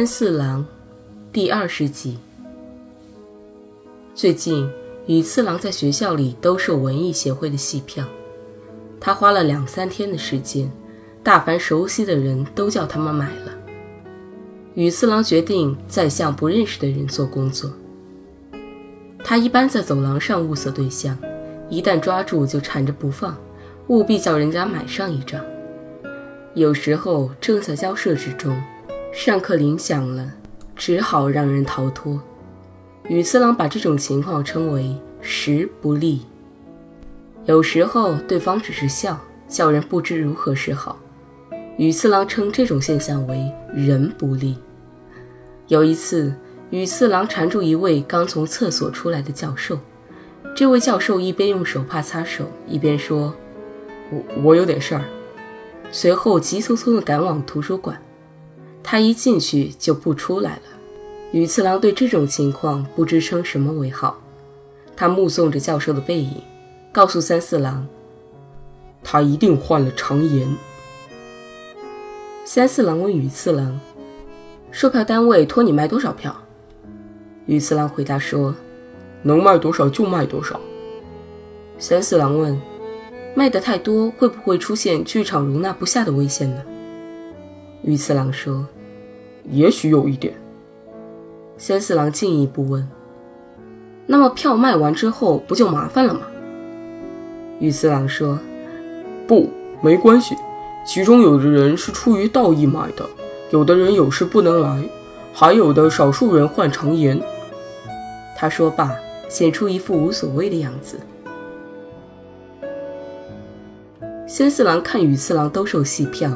三四郎，第二十集。最近，羽次郎在学校里兜售文艺协会的戏票，他花了两三天的时间，大凡熟悉的人都叫他们买了。羽次郎决定再向不认识的人做工作。他一般在走廊上物色对象，一旦抓住就缠着不放，务必叫人家买上一张。有时候正在交涉之中。上课铃响了，只好让人逃脱。羽次郎把这种情况称为“时不利”。有时候对方只是笑，叫人不知如何是好。羽次郎称这种现象为“人不利”。有一次，羽次郎缠住一位刚从厕所出来的教授，这位教授一边用手帕擦手，一边说：“我我有点事儿。”随后急匆匆地赶往图书馆。他一进去就不出来了。羽次郎对这种情况不知称什么为好。他目送着教授的背影，告诉三四郎：“他一定患了肠炎。”三四郎问羽次郎：“售票单位托你卖多少票？”羽次郎回答说：“能卖多少就卖多少。”三四郎问：“卖的太多，会不会出现剧场容纳不下的危险呢？”羽次郎说：“也许有一点。”仙四郎进一步问：“那么票卖完之后不就麻烦了吗？”羽次郎说：“不，没关系。其中有的人是出于道义买的，有的人有事不能来，还有的少数人患肠炎。”他说罢，显出一副无所谓的样子。仙四郎看羽次郎兜售戏票。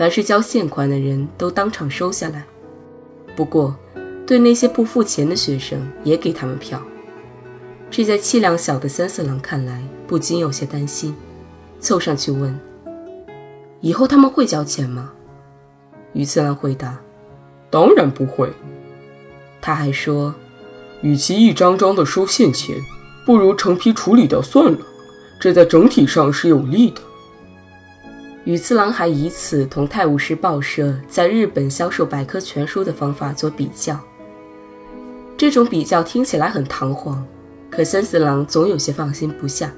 凡是交现款的人都当场收下来，不过对那些不付钱的学生也给他们票。这在气量小的三四郎看来不禁有些担心，凑上去问：“以后他们会交钱吗？”于次郎回答：“当然不会。”他还说：“与其一张张的收现钱，不如成批处理掉算了，这在整体上是有利的。”羽次郎还以此同《泰晤士报社》在日本销售百科全书的方法做比较。这种比较听起来很堂皇，可三四郎总有些放心不下，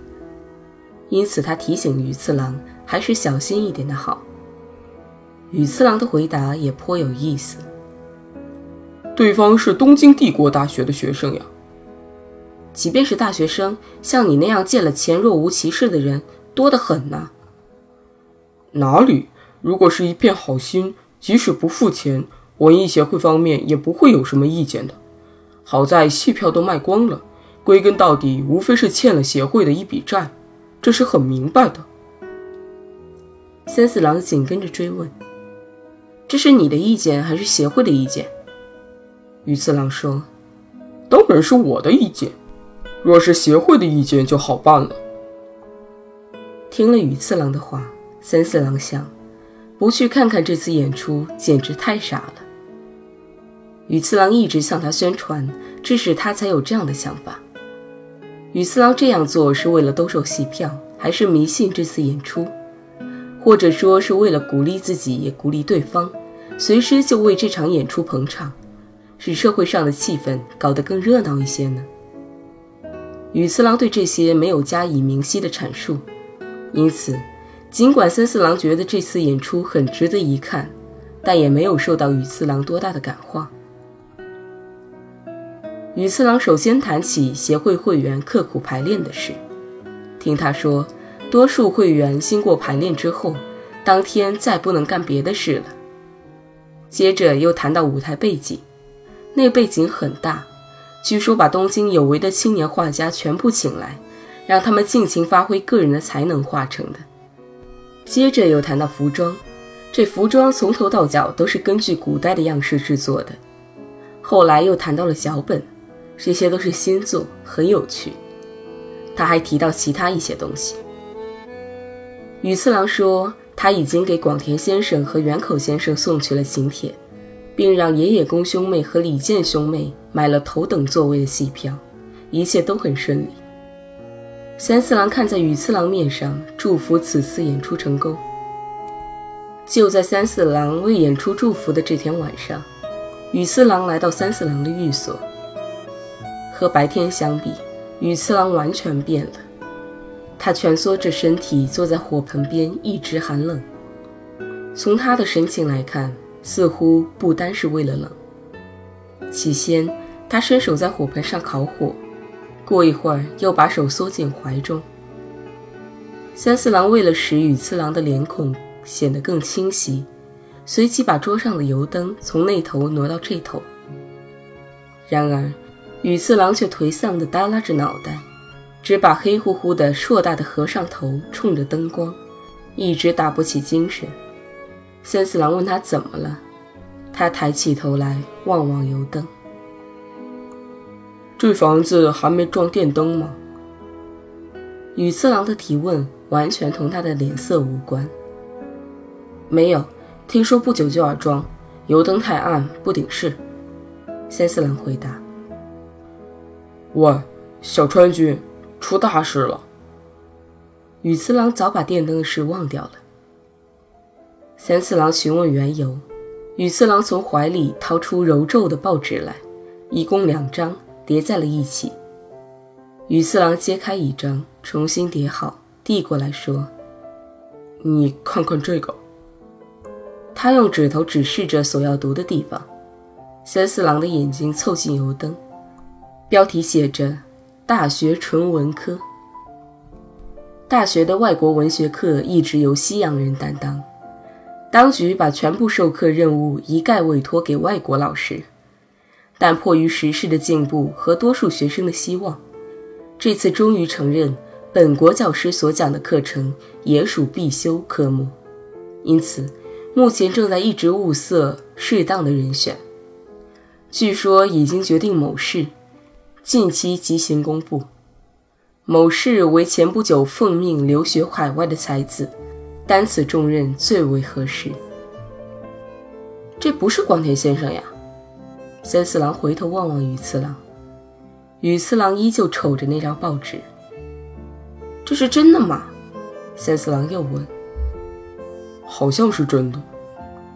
因此他提醒宇次郎还是小心一点的好。宇次郎的回答也颇有意思：“对方是东京帝国大学的学生呀。即便是大学生，像你那样见了钱若无其事的人多得很呢。”哪里？如果是一片好心，即使不付钱，文艺协会方面也不会有什么意见的。好在戏票都卖光了，归根到底无非是欠了协会的一笔债，这是很明白的。三四郎紧跟着追问：“这是你的意见还是协会的意见？”羽次郎说：“当然是我的意见。若是协会的意见就好办了。”听了羽次郎的话。三四郎想，不去看看这次演出简直太傻了。羽次郎一直向他宣传，致使他才有这样的想法。羽次郎这样做是为了兜售戏票，还是迷信这次演出，或者说是为了鼓励自己也鼓励对方，随时就为这场演出捧场，使社会上的气氛搞得更热闹一些呢？羽次郎对这些没有加以明晰的阐述，因此。尽管森四郎觉得这次演出很值得一看，但也没有受到羽次郎多大的感化。羽次郎首先谈起协会会员刻苦排练的事，听他说，多数会员经过排练之后，当天再不能干别的事了。接着又谈到舞台背景，那背景很大，据说把东京有为的青年画家全部请来，让他们尽情发挥个人的才能画成的。接着又谈到服装，这服装从头到脚都是根据古代的样式制作的。后来又谈到了脚本，这些都是新作，很有趣。他还提到其他一些东西。羽次郎说，他已经给广田先生和远口先生送去了请帖，并让野野宫兄妹和李健兄妹买了头等座位的戏票，一切都很顺利。三四郎看在羽次郎面上，祝福此次演出成功。就在三四郎为演出祝福的这天晚上，羽次郎来到三四郎的寓所。和白天相比，羽次郎完全变了。他蜷缩着身体坐在火盆边，一直寒冷。从他的神情来看，似乎不单是为了冷。起先，他伸手在火盆上烤火，过一会儿又把手缩进怀中。三四郎为了使羽次郎的脸孔显得更清晰，随即把桌上的油灯从那头挪到这头。然而，羽次郎却颓丧地耷拉着脑袋。只把黑乎乎的硕大的和尚头冲着灯光，一直打不起精神。三四郎问他怎么了，他抬起头来望望油灯。这房子还没装电灯吗？羽次郎的提问完全同他的脸色无关。没有，听说不久就要装，油灯太暗不顶事。三四郎回答。喂，小川君。出大事了！羽次郎早把电灯的事忘掉了。三次郎询问缘由，羽次郎从怀里掏出揉皱的报纸来，一共两张，叠在了一起。羽次郎揭开一张，重新叠好，递过来说：“你看看这个。”他用指头指示着所要读的地方。三四郎的眼睛凑近油灯，标题写着。大学纯文科，大学的外国文学课一直由西洋人担当，当局把全部授课任务一概委托给外国老师，但迫于时事的进步和多数学生的希望，这次终于承认本国教师所讲的课程也属必修科目，因此目前正在一直物色适当的人选，据说已经决定某市。近期即行公布。某市为前不久奉命留学海外的才子，担此重任最为合适。这不是广田先生呀？三四郎回头望望羽次郎，羽次郎依旧瞅着那张报纸。这是真的吗？三四郎又问。好像是真的。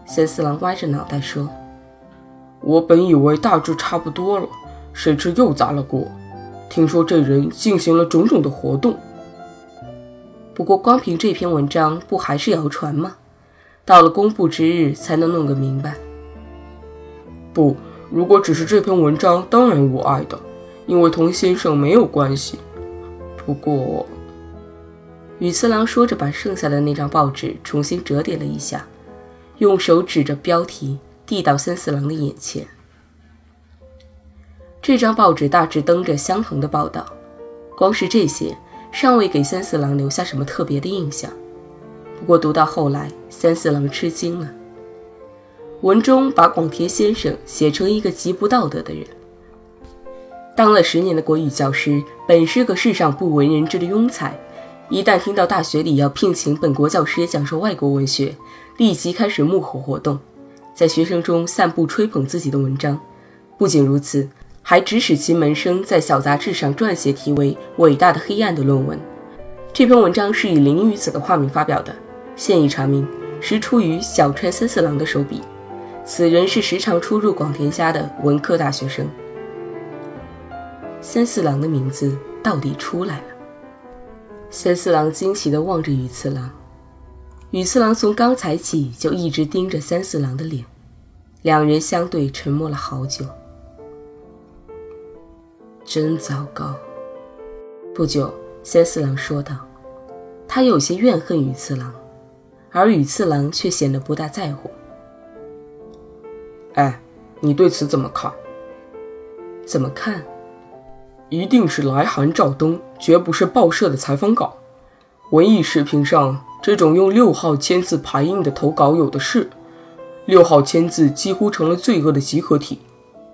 三四郎歪着脑袋说：“我本以为大致差不多了。”谁知又砸了锅。听说这人进行了种种的活动，不过光凭这篇文章不还是谣传吗？到了公布之日才能弄个明白。不，如果只是这篇文章，当然无碍的，因为同先生没有关系。不过，羽次郎说着，把剩下的那张报纸重新折叠了一下，用手指着标题递到三四郎的眼前。这张报纸大致登着相同的报道，光是这些尚未给三四郎留下什么特别的印象。不过读到后来，三四郎吃惊了。文中把广田先生写成一个极不道德的人，当了十年的国语教师，本是个世上不为人知的庸才，一旦听到大学里要聘请本国教师讲授外国文学，立即开始幕后活动，在学生中散布吹捧自己的文章。不仅如此。还指使其门生在小杂志上撰写题为《伟大的黑暗》的论文。这篇文章是以林雨子的化名发表的，现已查明实出于小川三四郎的手笔。此人是时常出入广田家的文科大学生。三四郎的名字到底出来了。三四郎惊奇地望着羽次郎，羽次郎从刚才起就一直盯着三四郎的脸，两人相对沉默了好久。真糟糕。不久，三四郎说道：“他有些怨恨羽次郎，而羽次郎却显得不大在乎。”哎，你对此怎么看？怎么看？一定是来函照登，绝不是报社的采访稿。文艺视频上这种用六号签字排印的投稿有的是，六号签字几乎成了罪恶的集合体。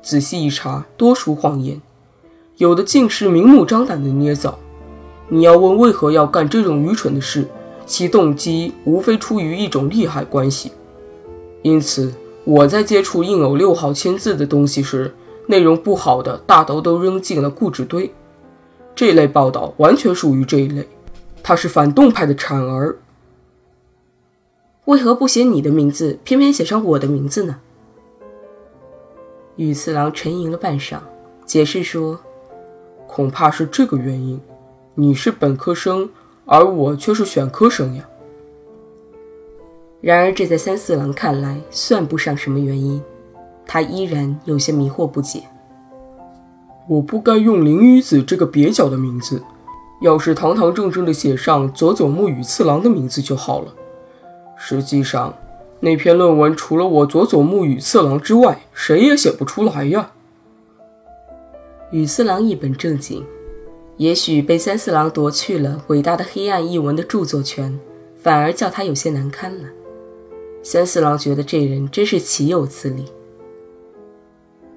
仔细一查，多属谎言，有的竟是明目张胆的捏造。你要问为何要干这种愚蠢的事，其动机无非出于一种利害关系。因此，我在接触印有六号签字的东西时，内容不好的大都都扔进了固执堆。这类报道完全属于这一类，它是反动派的产儿。为何不写你的名字，偏偏写上我的名字呢？羽次郎沉吟了半晌，解释说：“恐怕是这个原因，你是本科生，而我却是选科生呀。”然而这在三四郎看来算不上什么原因，他依然有些迷惑不解。我不该用林雨子这个蹩脚的名字，要是堂堂正正的写上佐佐木与次郎的名字就好了。实际上，那篇论文除了我佐佐木与次郎之外，谁也写不出来呀。羽次郎一本正经，也许被三四郎夺去了伟大的黑暗译文的著作权，反而叫他有些难堪了。三四郎觉得这人真是岂有此理。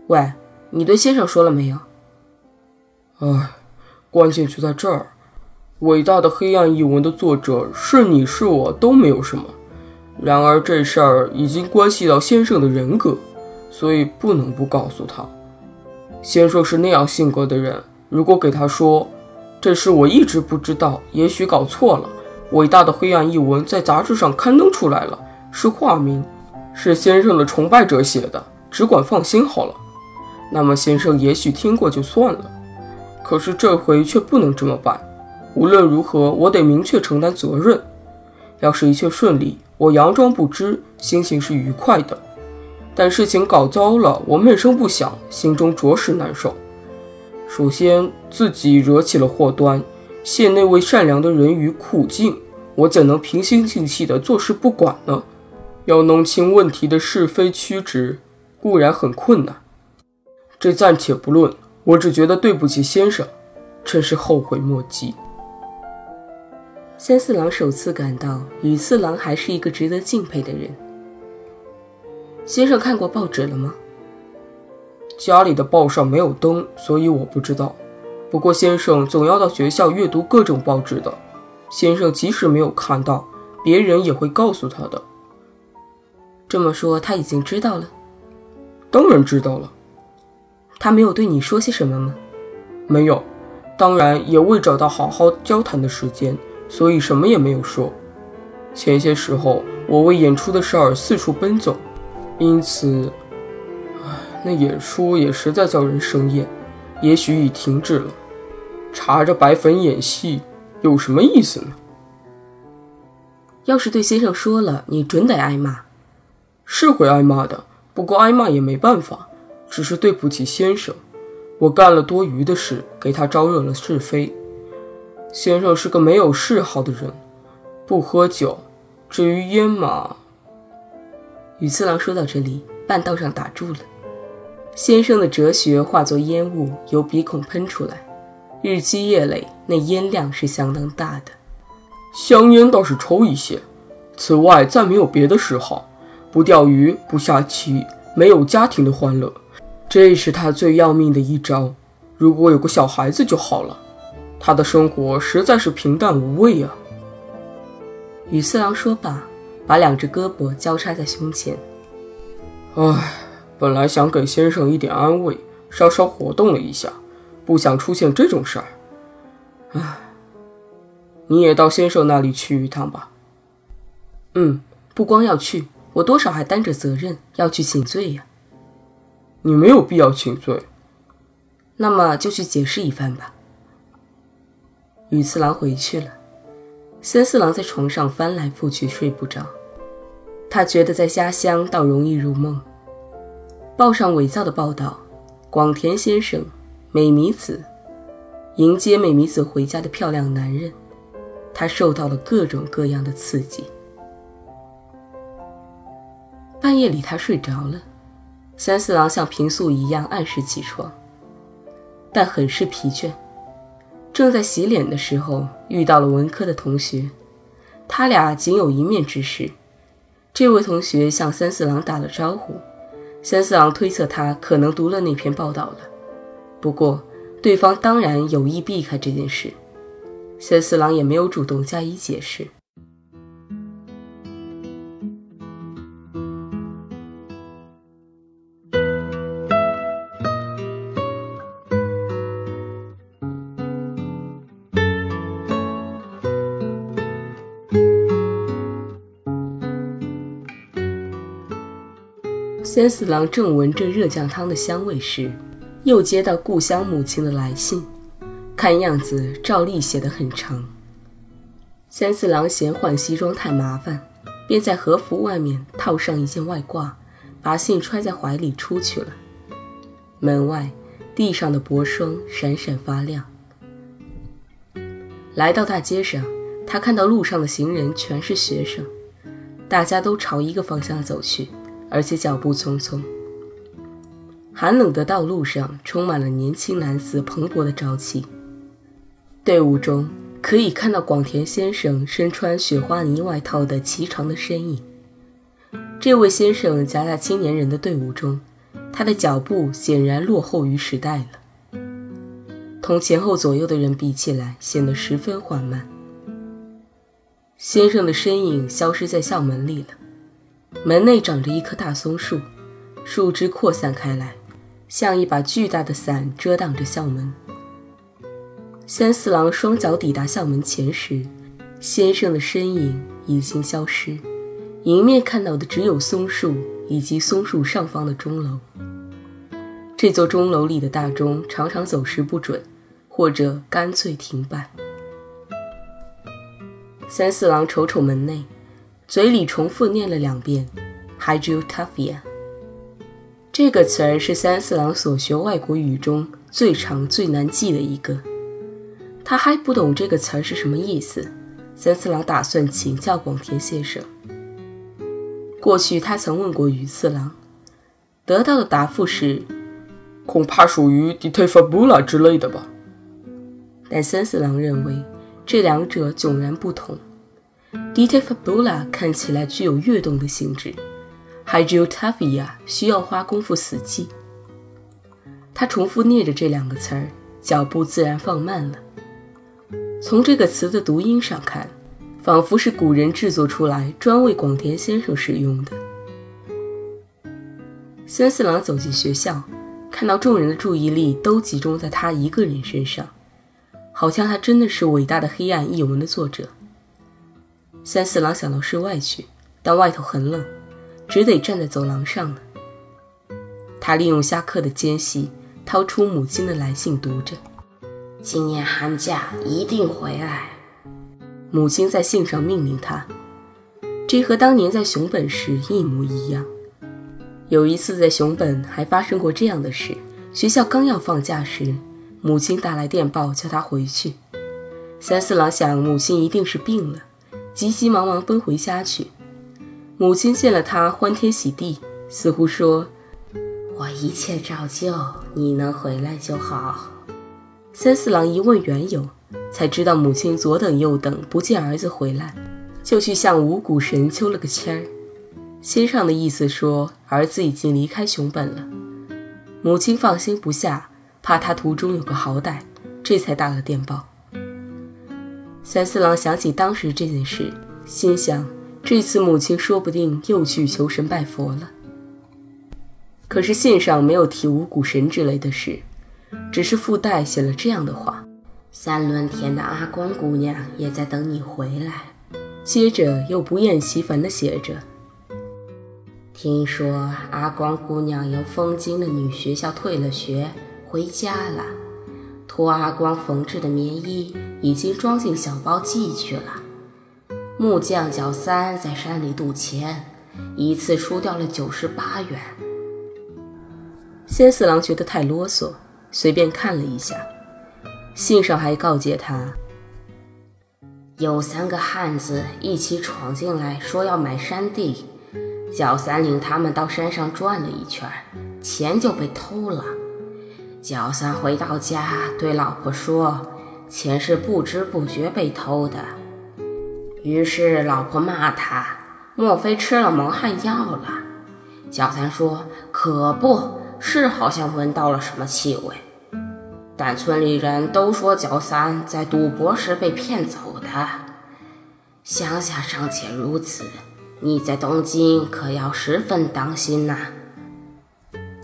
喂，你对先生说了没有？唉，关键就在这儿，伟大的黑暗译文的作者是你是我都没有什么。然而这事儿已经关系到先生的人格，所以不能不告诉他。先生是那样性格的人，如果给他说这事我一直不知道，也许搞错了。伟大的黑暗译文在杂志上刊登出来了，是化名，是先生的崇拜者写的，只管放心好了。那么先生也许听过就算了，可是这回却不能这么办。无论如何，我得明确承担责任。要是一切顺利。我佯装不知，心情是愉快的。但事情搞糟了，我闷声不响，心中着实难受。首先，自己惹起了祸端，陷那位善良的人于苦境，我怎能平心静气地坐视不管呢？要弄清问题的是非曲直，固然很困难。这暂且不论，我只觉得对不起先生，真是后悔莫及。三四郎首次感到羽次郎还是一个值得敬佩的人。先生看过报纸了吗？家里的报上没有登，所以我不知道。不过先生总要到学校阅读各种报纸的。先生即使没有看到，别人也会告诉他的。这么说，他已经知道了。当然知道了。他没有对你说些什么吗？没有，当然也未找到好好交谈的时间。所以什么也没有说。前些时候，我为演出的事儿四处奔走，因此，唉，那演出也实在叫人生厌。也许已停止了。搽着白粉演戏有什么意思呢？要是对先生说了，你准得挨骂。是会挨骂的，不过挨骂也没办法，只是对不起先生。我干了多余的事，给他招惹了是非。先生是个没有嗜好的人，不喝酒。至于烟嘛……宇次郎说到这里，半道上打住了。先生的哲学化作烟雾，由鼻孔喷出来。日积月累，那烟量是相当大的。香烟倒是抽一些，此外再没有别的嗜好。不钓鱼，不下棋，没有家庭的欢乐，这是他最要命的一招。如果有个小孩子就好了。他的生活实在是平淡无味啊。与四郎说罢，把两只胳膊交叉在胸前。唉，本来想给先生一点安慰，稍稍活动了一下，不想出现这种事儿。唉，你也到先生那里去一趟吧。嗯，不光要去，我多少还担着责任要去请罪呀。你没有必要请罪。那么就去解释一番吧。羽次郎回去了，森四郎在床上翻来覆去睡不着。他觉得在家乡倒容易入梦。报上伪造的报道，广田先生、美弥子迎接美弥子回家的漂亮男人，他受到了各种各样的刺激。半夜里他睡着了，三四郎像平素一样按时起床，但很是疲倦。正在洗脸的时候，遇到了文科的同学。他俩仅有一面之识。这位同学向三四郎打了招呼，三四郎推测他可能读了那篇报道了。不过，对方当然有意避开这件事，三四郎也没有主动加以解释。三四郎正闻着热酱汤的香味时，又接到故乡母亲的来信，看样子照例写得很长。三四郎嫌换西装太麻烦，便在和服外面套上一件外褂，把信揣在怀里出去了。门外地上的薄霜闪闪发亮。来到大街上，他看到路上的行人全是学生，大家都朝一个方向走去。而且脚步匆匆，寒冷的道路上充满了年轻男子蓬勃的朝气。队伍中可以看到广田先生身穿雪花呢外套的颀长的身影。这位先生夹在青年人的队伍中，他的脚步显然落后于时代了，同前后左右的人比起来，显得十分缓慢。先生的身影消失在校门里了。门内长着一棵大松树，树枝扩散开来，像一把巨大的伞遮挡着校门。三四郎双脚抵达校门前时，先生的身影已经消失，迎面看到的只有松树以及松树上方的钟楼。这座钟楼里的大钟常常走时不准，或者干脆停摆。三四郎瞅瞅门内。嘴里重复念了两遍 h y d r o t a p h i a 这个词儿是三四郎所学外国语中最长最难记的一个。他还不懂这个词儿是什么意思。三四郎打算请教广田先生。过去他曾问过羽次郎，得到的答复是，恐怕属于 d i t e f a b u l a 之类的吧。但三四郎认为这两者迥然不同。Dita fabula 看起来具有跃动的性质，Hydrotavia 需要花功夫死记。他重复念着这两个词儿，脚步自然放慢了。从这个词的读音上看，仿佛是古人制作出来专为广田先生使用的。三四郎走进学校，看到众人的注意力都集中在他一个人身上，好像他真的是伟大的黑暗译文的作者。三四郎想到室外去，但外头很冷，只得站在走廊上了。他利用下课的间隙，掏出母亲的来信，读着：“今年寒假一定回来。”母亲在信上命令他，这和当年在熊本时一模一样。有一次在熊本还发生过这样的事：学校刚要放假时，母亲打来电报叫他回去。三四郎想，母亲一定是病了。急急忙忙奔回家去，母亲见了他，欢天喜地，似乎说：“我一切照旧，你能回来就好。”三四郎一问缘由，才知道母亲左等右等不见儿子回来，就去向五谷神求了个签儿。签上的意思说儿子已经离开熊本了。母亲放心不下，怕他途中有个好歹，这才打了电报。三四郎想起当时这件事，心想：这次母亲说不定又去求神拜佛了。可是信上没有提五谷神之类的事，只是附带写了这样的话：“三轮田的阿光姑娘也在等你回来。”接着又不厌其烦地写着：“听说阿光姑娘由丰京的女学校退了学，回家了。”托阿光缝制的棉衣已经装进小包寄去了。木匠小三在山里赌钱，一次输掉了九十八元。仙四郎觉得太啰嗦，随便看了一下。信上还告诫他，有三个汉子一起闯进来，说要买山地。小三领他们到山上转了一圈，钱就被偷了。小三回到家，对老婆说：“钱是不知不觉被偷的。”于是老婆骂他：“莫非吃了蒙汗药了？”小三说：“可不是，好像闻到了什么气味。”但村里人都说小三在赌博时被骗走的。乡下尚且如此，你在东京可要十分当心呐。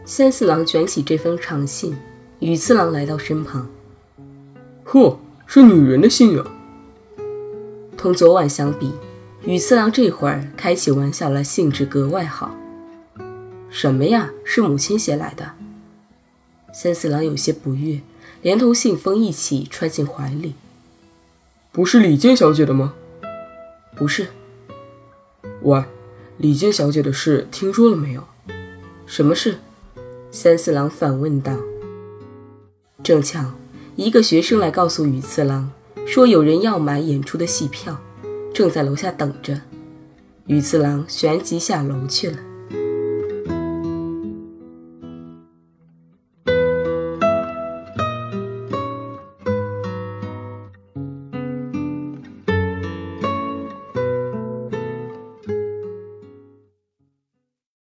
三四郎卷起这封长信，羽次郎来到身旁。呵，是女人的信仰。同昨晚相比，羽次郎这会儿开起玩笑来兴致格外好。什么呀？是母亲写来的。三四郎有些不悦，连同信封一起揣进怀里。不是李健小姐的吗？不是。喂，李健小姐的事听说了没有？什么事？三四郎反问道。正巧一个学生来告诉羽次郎。说有人要买演出的戏票，正在楼下等着。羽次郎旋即下楼去了。